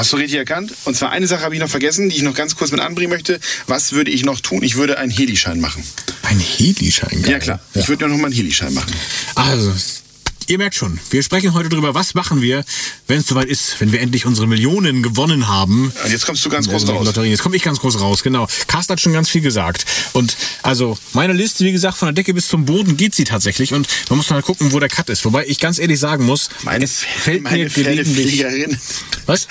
Hast du richtig erkannt? Und zwar eine Sache habe ich noch vergessen, die ich noch ganz kurz mit anbringen möchte. Was würde ich noch tun? Ich würde einen Helischein machen. Ein Helischein? Ja klar, ich würde noch mal einen Helischein machen. Also, ihr merkt schon, wir sprechen heute darüber, was machen wir, wenn es soweit ist, wenn wir endlich unsere Millionen gewonnen haben. Und jetzt kommst du ganz groß raus. Lotterie. Jetzt komme ich ganz groß raus, genau. Carsten hat schon ganz viel gesagt. Und also meine Liste, wie gesagt, von der Decke bis zum Boden geht sie tatsächlich. Und man muss mal gucken, wo der Cut ist. Wobei ich ganz ehrlich sagen muss, Meine, es fällt meine mir gelegentlich... Pferdefliegerin. Was?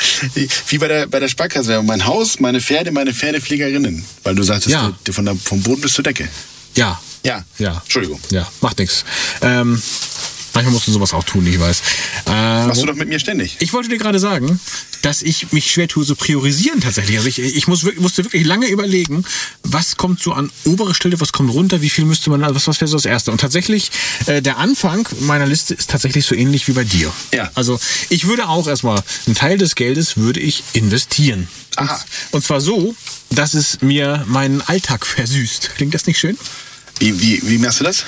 Wie bei der, bei der Sparkasse. Mein Haus, meine Pferde, meine Pferdefliegerinnen. Weil du sagtest, Ja. du- von der, vom Boden bis zur Decke. Ja. Ja. Ja. Entschuldigung. Ja, macht nichts. Ähm, manchmal musst du sowas auch tun, ich weiß. Äh, Machst du doch mit mir ständig. Ich wollte dir gerade sagen, dass ich mich schwer tue, so priorisieren tatsächlich. Also ich, ich muss, musste wirklich lange überlegen, was kommt so an obere Stelle, was kommt runter, wie viel müsste man, was, was wäre so das Erste. Und tatsächlich, äh, der Anfang meiner Liste ist tatsächlich so ähnlich wie bei dir. Ja. Also ich würde auch erstmal, einen Teil des Geldes würde ich investieren. Aha. Und, und zwar so, dass es mir meinen Alltag versüßt. Klingt das nicht schön? Wie, wie, wie machst du das?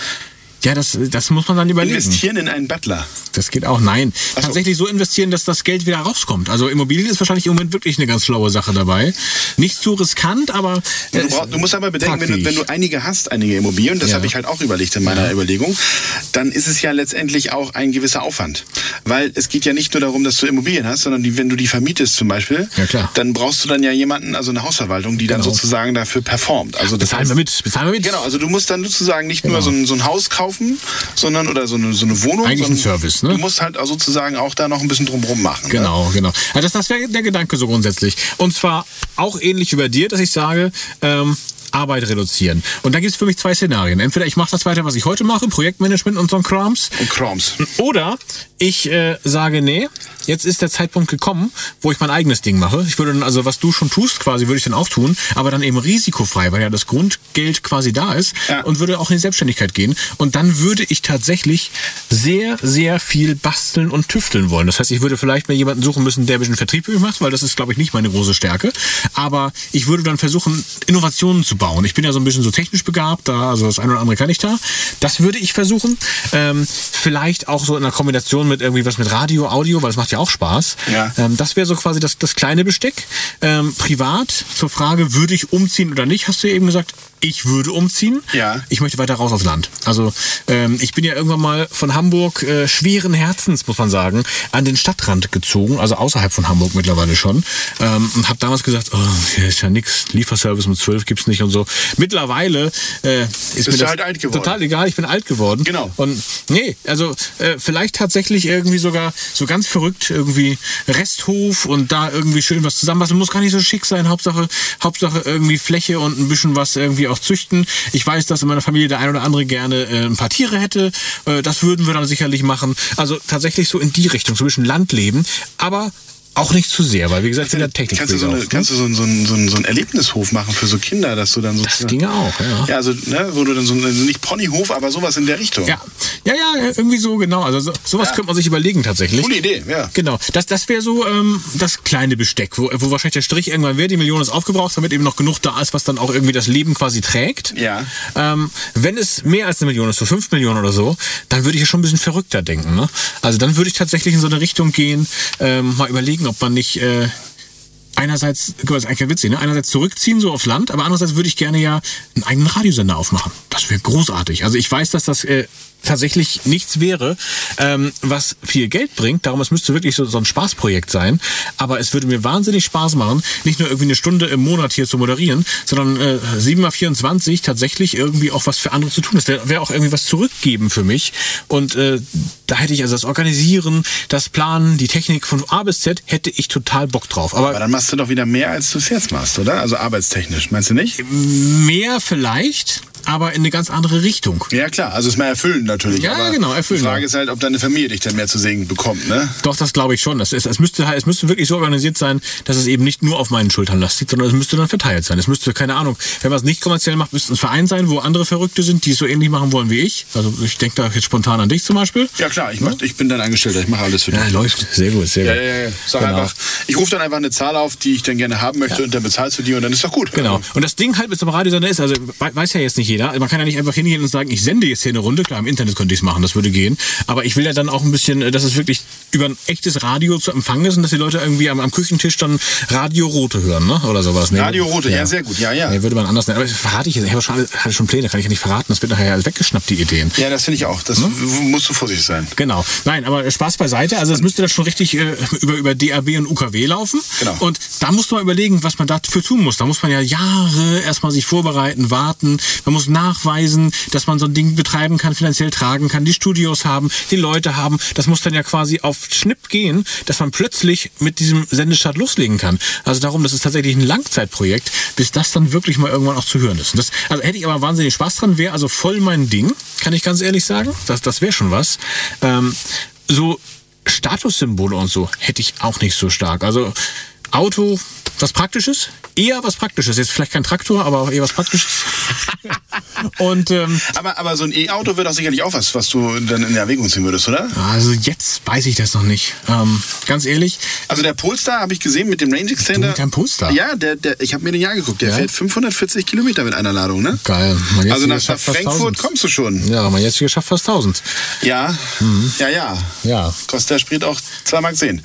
Ja, das, das muss man dann überlegen. Investieren in einen Butler. Das geht auch. Nein. So. Tatsächlich so investieren, dass das Geld wieder rauskommt. Also Immobilien ist wahrscheinlich im Moment wirklich eine ganz schlaue Sache dabei. Nicht zu riskant, aber. Du, äh, brauch, du musst aber bedenken, wenn du, wenn du einige hast, einige Immobilien, das Ja. habe ich halt auch überlegt in meiner Überlegung, dann ist es ja letztendlich auch ein gewisser Aufwand. Weil es geht ja nicht nur darum, dass du Immobilien hast, sondern die, wenn du die vermietest zum Beispiel, Ja, klar. dann brauchst du dann ja jemanden, also eine Hausverwaltung, die dann Genau. sozusagen dafür performt. Also das Bezahlen wir mit. Bezahlen wir mit. Genau, also du musst dann sozusagen nicht nur Genau. so ein, so ein Haus kaufen, sondern oder so eine, so eine Wohnung. Eigentlich ein Service, ne? Du musst halt auch sozusagen auch da noch ein bisschen drumherum machen. Ne? Genau, genau. Also das, das wäre der Gedanke so grundsätzlich. Und zwar auch ähnlich wie bei dir, dass ich sage, ähm, Arbeit reduzieren. Und da gibt es für mich zwei Szenarien. Entweder ich mache das weiter, was ich heute mache, Projektmanagement und so ein Krams. Und Kroms. Oder ich äh, sage, nee, jetzt ist der Zeitpunkt gekommen, wo ich mein eigenes Ding mache. Ich würde dann, also was du schon tust, quasi, würde ich dann auch tun, aber dann eben risikofrei, weil ja das Grundgeld quasi da ist Ja. und würde auch in die Selbstständigkeit gehen. Und dann würde ich tatsächlich sehr, sehr viel basteln und tüfteln wollen. Das heißt, ich würde vielleicht mir jemanden suchen müssen, der ein bisschen Vertrieb macht, weil das ist, glaube ich, nicht meine große Stärke. Aber ich würde dann versuchen, Innovationen zu bauen. Ich bin ja so ein bisschen so technisch begabt, da, also das eine oder andere kann ich da. Das würde ich versuchen. Ähm, vielleicht auch so in einer Kombination mit irgendwie was mit Radio, Audio, weil das macht ja auch Spaß. Ja. Ähm, das wäre so quasi das, das kleine Besteck. Ähm, privat zur Frage, würde ich umziehen oder nicht, hast du ja eben gesagt. Ich würde umziehen. Ja. Ich möchte weiter raus aufs Land. Also ähm, ich bin ja irgendwann mal von Hamburg äh, schweren Herzens, muss man sagen, an den Stadtrand gezogen, also außerhalb von Hamburg mittlerweile schon. Ähm, und habe damals gesagt, oh, hier ist ja nix, Lieferservice mit 12 gibt's nicht und so. Mittlerweile äh, ist mir du das halt alt geworden. total egal, ich bin alt geworden. Genau. Und nee, also äh, vielleicht tatsächlich irgendwie sogar so ganz verrückt irgendwie Resthof und da irgendwie schön was zusammenbasteln. Muss gar nicht so schick sein. Hauptsache, Hauptsache irgendwie Fläche und ein bisschen was irgendwie auch züchten. Ich weiß, dass in meiner Familie der ein oder andere gerne äh, ein paar Tiere hätte. Äh, das würden wir dann sicherlich machen. Also tatsächlich so in die Richtung, so ein bisschen Landleben, aber auch nicht zu sehr, weil wie gesagt, bin der Technik. Kannst du, so eine, kannst du so, einen- so, so, so einen Erlebnishof machen für so Kinder, dass du dann so. das ginge auch, ja. Ja, also, ne, wo du dann so, also nicht Ponyhof, aber sowas in der Richtung. Ja, ja, ja, irgendwie so, genau. Also so, sowas Ja. könnte man sich überlegen tatsächlich. Coole Idee, ja. Genau, das, das wäre so ähm, das kleine Besteck, wo, wo wahrscheinlich der Strich irgendwann wäre, die Million ist aufgebraucht, damit eben noch genug da ist, was dann auch irgendwie das Leben quasi trägt. Ja. Ähm, wenn es mehr als eine Million ist, so fünf Millionen oder so, dann würde ich ja schon ein bisschen verrückter denken. Ne? Also dann würde ich tatsächlich in so eine Richtung gehen, ähm, mal überlegen, ob man nicht... Äh, einerseits, das ist eigentlich witzig, ne? einerseits zurückziehen so aufs Land, aber andererseits würde ich gerne ja einen eigenen Radiosender aufmachen. Das wäre großartig. Also ich weiß, dass das äh, tatsächlich nichts wäre, ähm, was viel Geld bringt. Darum, es müsste wirklich so, so ein Spaßprojekt sein. Aber es würde mir wahnsinnig Spaß machen, nicht nur irgendwie eine Stunde im Monat hier zu moderieren, sondern äh, 7 mal 24 tatsächlich irgendwie auch was für andere zu tun. Das wäre wär auch irgendwie was zurückgeben für mich. Und äh, da hätte ich also das Organisieren, das Planen, die Technik von A bis Z, hätte ich total Bock drauf. Aber dann machst du doch wieder mehr, als du es jetzt machst, oder? Also arbeitstechnisch, meinst du nicht? Mehr vielleicht, aber in eine ganz andere Richtung. Ja, klar, also ist mal erfüllend natürlich. Ja, genau, erfüllend, Die Frage ja. ist halt, ob deine Familie dich dann mehr zu sehen bekommt, ne? Doch, das glaube ich schon. Das ist, es, müsste, es müsste wirklich so organisiert sein, dass es eben nicht nur auf meinen Schultern lastet, sondern es müsste dann verteilt sein. Es müsste, keine Ahnung, wenn man es nicht kommerziell macht, müsste es ein Verein sein, wo andere Verrückte sind, die es so ähnlich machen wollen wie ich. Also ich denke da jetzt spontan an dich zum Beispiel. Ja, klar, ich, mach, ich bin dein Angestellter, ich mache alles für dich. Ja, läuft. Sehr gut, sehr Ja, gut. ja, ja. Sag Genau. einfach, ich rufe dann einfach eine Zahl auf, die ich dann gerne haben möchte und dann bezahlst du die und dann ist doch gut. Genau. Und das Ding halt mit so einem Radiosender ist, also we- weiß ja jetzt nicht jeder, man kann ja nicht einfach hingehen und sagen, ich sende jetzt hier eine Runde. Klar, im Internet könnte ich es machen, das würde gehen. Aber ich will ja dann auch ein bisschen, äh, dass es wirklich über ein echtes Radio zu empfangen ist und dass die Leute irgendwie am, am Küchentisch dann Radio Rote hören, ne? Oder sowas. Nee, Radio Rote, ja, sehr gut, ja, ja. Nee, würde man anders nennen. Aber das verrate ich jetzt. Ich habe schon, hatte schon Pläne, kann ich ja nicht verraten. Das wird nachher ja weggeschnappt, die Ideen. Ja, das finde ich auch. Das w- musst du vorsichtig sein. Genau. Nein, aber Spaß beiseite. Also es müsste das schon richtig äh, über, über DAB und UKW laufen. Genau. Und da muss man überlegen, was man dafür tun muss. Da muss man ja Jahre erstmal sich vorbereiten, warten. Man muss nachweisen, dass man so ein Ding betreiben kann, finanziell tragen kann, die Studios haben, die Leute haben. Das muss dann ja quasi auf Schnipp gehen, dass man plötzlich mit diesem Sendestart loslegen kann. Also darum, das ist tatsächlich ein Langzeitprojekt, bis das dann wirklich mal irgendwann auch zu hören ist. Das, also hätte ich aber wahnsinnig Spaß dran, wäre also voll mein Ding, kann ich ganz ehrlich sagen. Das, das wäre schon was. Ähm, so Statussymbole und so hätte ich auch nicht so stark. Also Auto, was Praktisches, eher was Praktisches. Jetzt vielleicht kein Traktor, aber auch eher was Praktisches. und ähm, Aber, aber so ein E-Auto wäre doch sicherlich auch was, was du dann in Erwägung ziehen würdest, oder? also jetzt weiß ich das noch nicht. Ähm, ganz ehrlich, Also der Polestar habe ich gesehen mit dem Range Extender. mit deinem Polestar? Ja, der, der, ich habe mir den Jahr geguckt. Der Ja? fährt 540 Kilometer mit einer Ladung, ne? geil. Also nach, nach Frankfurt 1000. kommst du schon. Ja, mein jetziger schafft fast 1000. Ja, ja, ja. Ja. Kostet der Sprit auch 2 Mark 10.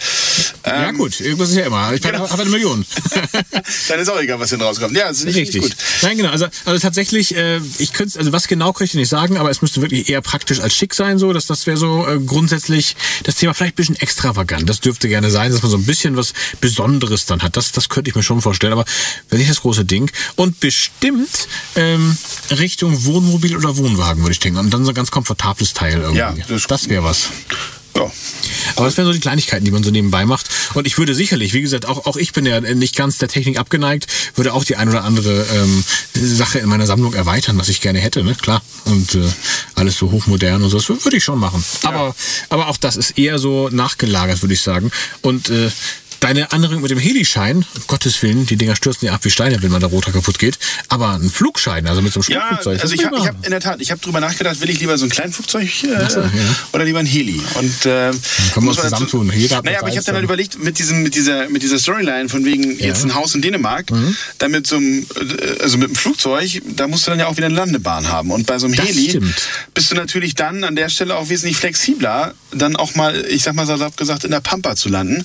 ja Ähm, gut, irgendwas ist ja immer. Ich genau. habe eine Million. Dann ist auch egal, was hinten rauskommt. Ja, das ist nicht Richtig. gut. Nein, genau. Also, also tatsächlich, äh, ich könnte, also was genau könnte ich nicht sagen, aber es müsste wirklich eher praktisch als schick sein, so. dass das wäre so äh, grundsätzlich das Thema vielleicht ein bisschen extravagant. Das dürfte gerne sein, dass man so ein bisschen was Besonderes dann hat. Das, das könnte ich mir schon vorstellen. Aber wenn nicht das große Ding. Und bestimmt ähm, Richtung Wohnmobil oder Wohnwagen, würde ich denken. Und dann so ein ganz komfortables Teil irgendwie. Ja, das- das wäre was. Ja. Aber das wären so die Kleinigkeiten, die man so nebenbei macht. Und ich würde sicherlich, wie gesagt, auch, auch ich bin ja nicht ganz der Technik abgeneigt, würde auch die ein oder andere ähm, Sache in meiner Sammlung erweitern, was ich gerne hätte, ne? Klar. Und äh, alles so hochmodern und so, das würde ich schon machen. Aber, aber auch das ist eher so nachgelagert, würde ich sagen. Und äh, Deine Anregung mit dem Helischein, um Gottes Willen, die Dinger stürzen ja ab wie Steine, wenn man der Rotor kaputt geht. Aber ein Flugschein, also mit so einem Ja, Flugzeug. also ich habe hab, in der Tat, ich habe drüber nachgedacht, will ich lieber so ein Kleinflugzeug äh, so, ja. oder lieber ein Heli? Und äh, können wir muss uns zusammentun. Jeder Naja, aber ich habe dann dann. überlegt mit diesem mit dieser mit dieser Storyline von wegen jetzt ein Haus in Dänemark, Mhm. dann mit so einem äh, also mit einem Flugzeug, da musst du dann ja auch wieder eine Landebahn haben und bei so einem Das Heli stimmt. bist du natürlich dann an der Stelle auch wesentlich flexibler, dann auch mal, ich sag mal salopp gesagt, in der Pampa zu landen,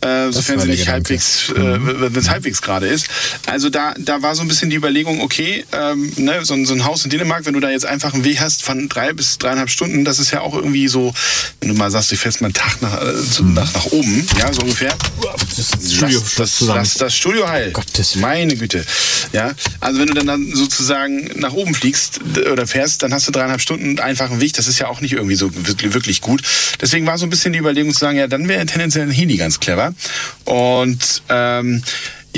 äh, sofern war sie nicht halbwegs, äh, wenn es halbwegs gerade ist. Also da, da war so ein bisschen die Überlegung, okay, ähm, ne, so, ein- so ein Haus in Dänemark, wenn du da jetzt einfach einen Weg hast von drei bis dreieinhalb Stunden, das ist ja auch irgendwie so, wenn du mal sagst, ich fährst mal einen Tag nach, äh, zu, nach, nach oben, ja, so ungefähr. Das Studio Lass stürzt das, lass das Studio heil. Gottes Willen. Meine Güte. Ja, also wenn du dann, dann sozusagen nach oben fliegst oder fährst, dann hast du dreieinhalb Stunden einfachen Weg. Das ist ja auch nicht irgendwie so wirklich, wirklich gut. Deswegen war so ein bisschen die Überlegung zu sagen, ja, dann wäre tendenziell ein Heli ganz clever. Und ähm,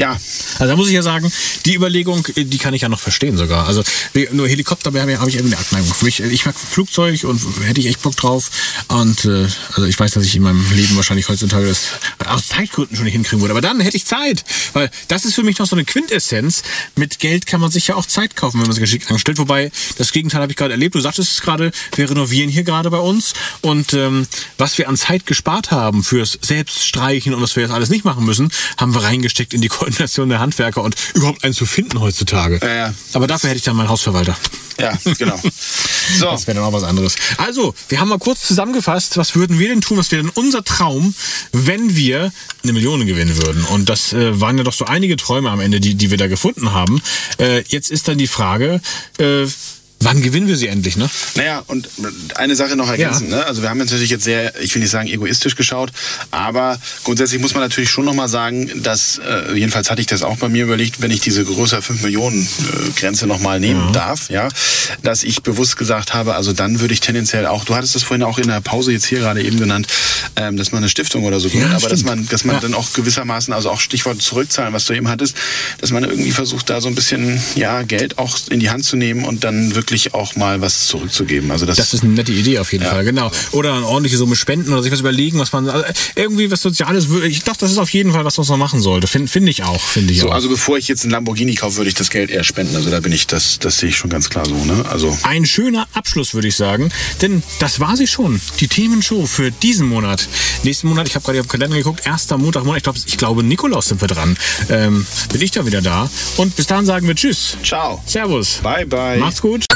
ja, Also da muss ich ja sagen, die Überlegung, äh, die kann ich ja noch verstehen sogar. Also nur Helikopter habe ich eben eine Abneigung. Für mich, äh, ich mag Flugzeug und hätte ich echt Bock drauf. Und äh, also ich weiß, dass ich in meinem Leben wahrscheinlich heutzutage das aus Zeitgründen schon nicht hinkriegen würde. Aber dann hätte ich Zeit. Weil das ist für mich noch so eine Quintessenz. Mit Geld kann man sich ja auch Zeit kaufen, wenn man es geschickt anstellt. Wobei, das Gegenteil habe ich gerade erlebt. Du sagtest es gerade, wir renovieren hier gerade bei uns. Und ähm, was wir an Zeit gespart haben fürs Selbststreichen und was wir jetzt alles nicht machen müssen, haben wir reingesteckt in die Koordination der Handwerker und überhaupt einen zu finden heutzutage. Ja, ja. Aber dafür hätte ich dann meinen Hausverwalter. ja, genau. So, Das wäre dann auch was anderes. Also, wir haben mal kurz zusammengefasst, was würden wir denn tun, was wäre denn unser Traum, wenn wir eine Million gewinnen würden? Und das äh, waren ja doch so einige Träume am Ende, die, die wir da gefunden haben. Äh, jetzt ist dann die Frage, äh, wann gewinnen wir sie endlich, ne? Naja, und eine Sache noch ergänzen. Ja. Ne? Also wir haben natürlich jetzt sehr, ich will nicht sagen egoistisch geschaut, aber grundsätzlich muss man natürlich schon nochmal sagen, dass, äh, jedenfalls hatte ich das auch bei mir überlegt, wenn ich diese größer 5 Millionen äh, Grenze nochmal nehmen Ja. darf, ja, dass ich bewusst gesagt habe, also dann würde ich tendenziell auch, du hattest das vorhin auch in der Pause jetzt hier gerade eben genannt, ähm, dass man eine Stiftung oder so gründet, aber dass stimmt. man, dass man Ja. dann auch gewissermaßen, also auch Stichwort zurückzahlen, was du eben hattest, dass man irgendwie versucht, da so ein bisschen ja, Geld auch in die Hand zu nehmen und dann wirklich auch mal was zurückzugeben. Also das, Das ist eine nette Idee auf jeden Fall, genau. Oder eine ordentliche Summe spenden oder sich was überlegen, was man also irgendwie was Soziales. Ich dachte, das ist auf jeden Fall was, was man machen sollte. Finde find ich auch, finde ich so, auch. also bevor ich jetzt einen Lamborghini kaufe, würde ich das Geld eher spenden. Also da bin ich, das, das sehe ich schon ganz klar so. Ne? Also Ein schöner Abschluss, würde ich sagen. Denn das war sie schon. Die Themenshow für diesen Monat. Nächsten Monat, ich habe gerade auf den Kalender geguckt, erster Montag, Monat, ich glaube, ich glaube, Nikolaus sind wir dran. Ähm, bin ich da wieder da. Und bis dahin sagen wir Tschüss. ciao. Servus. Bye, bye. Macht's gut.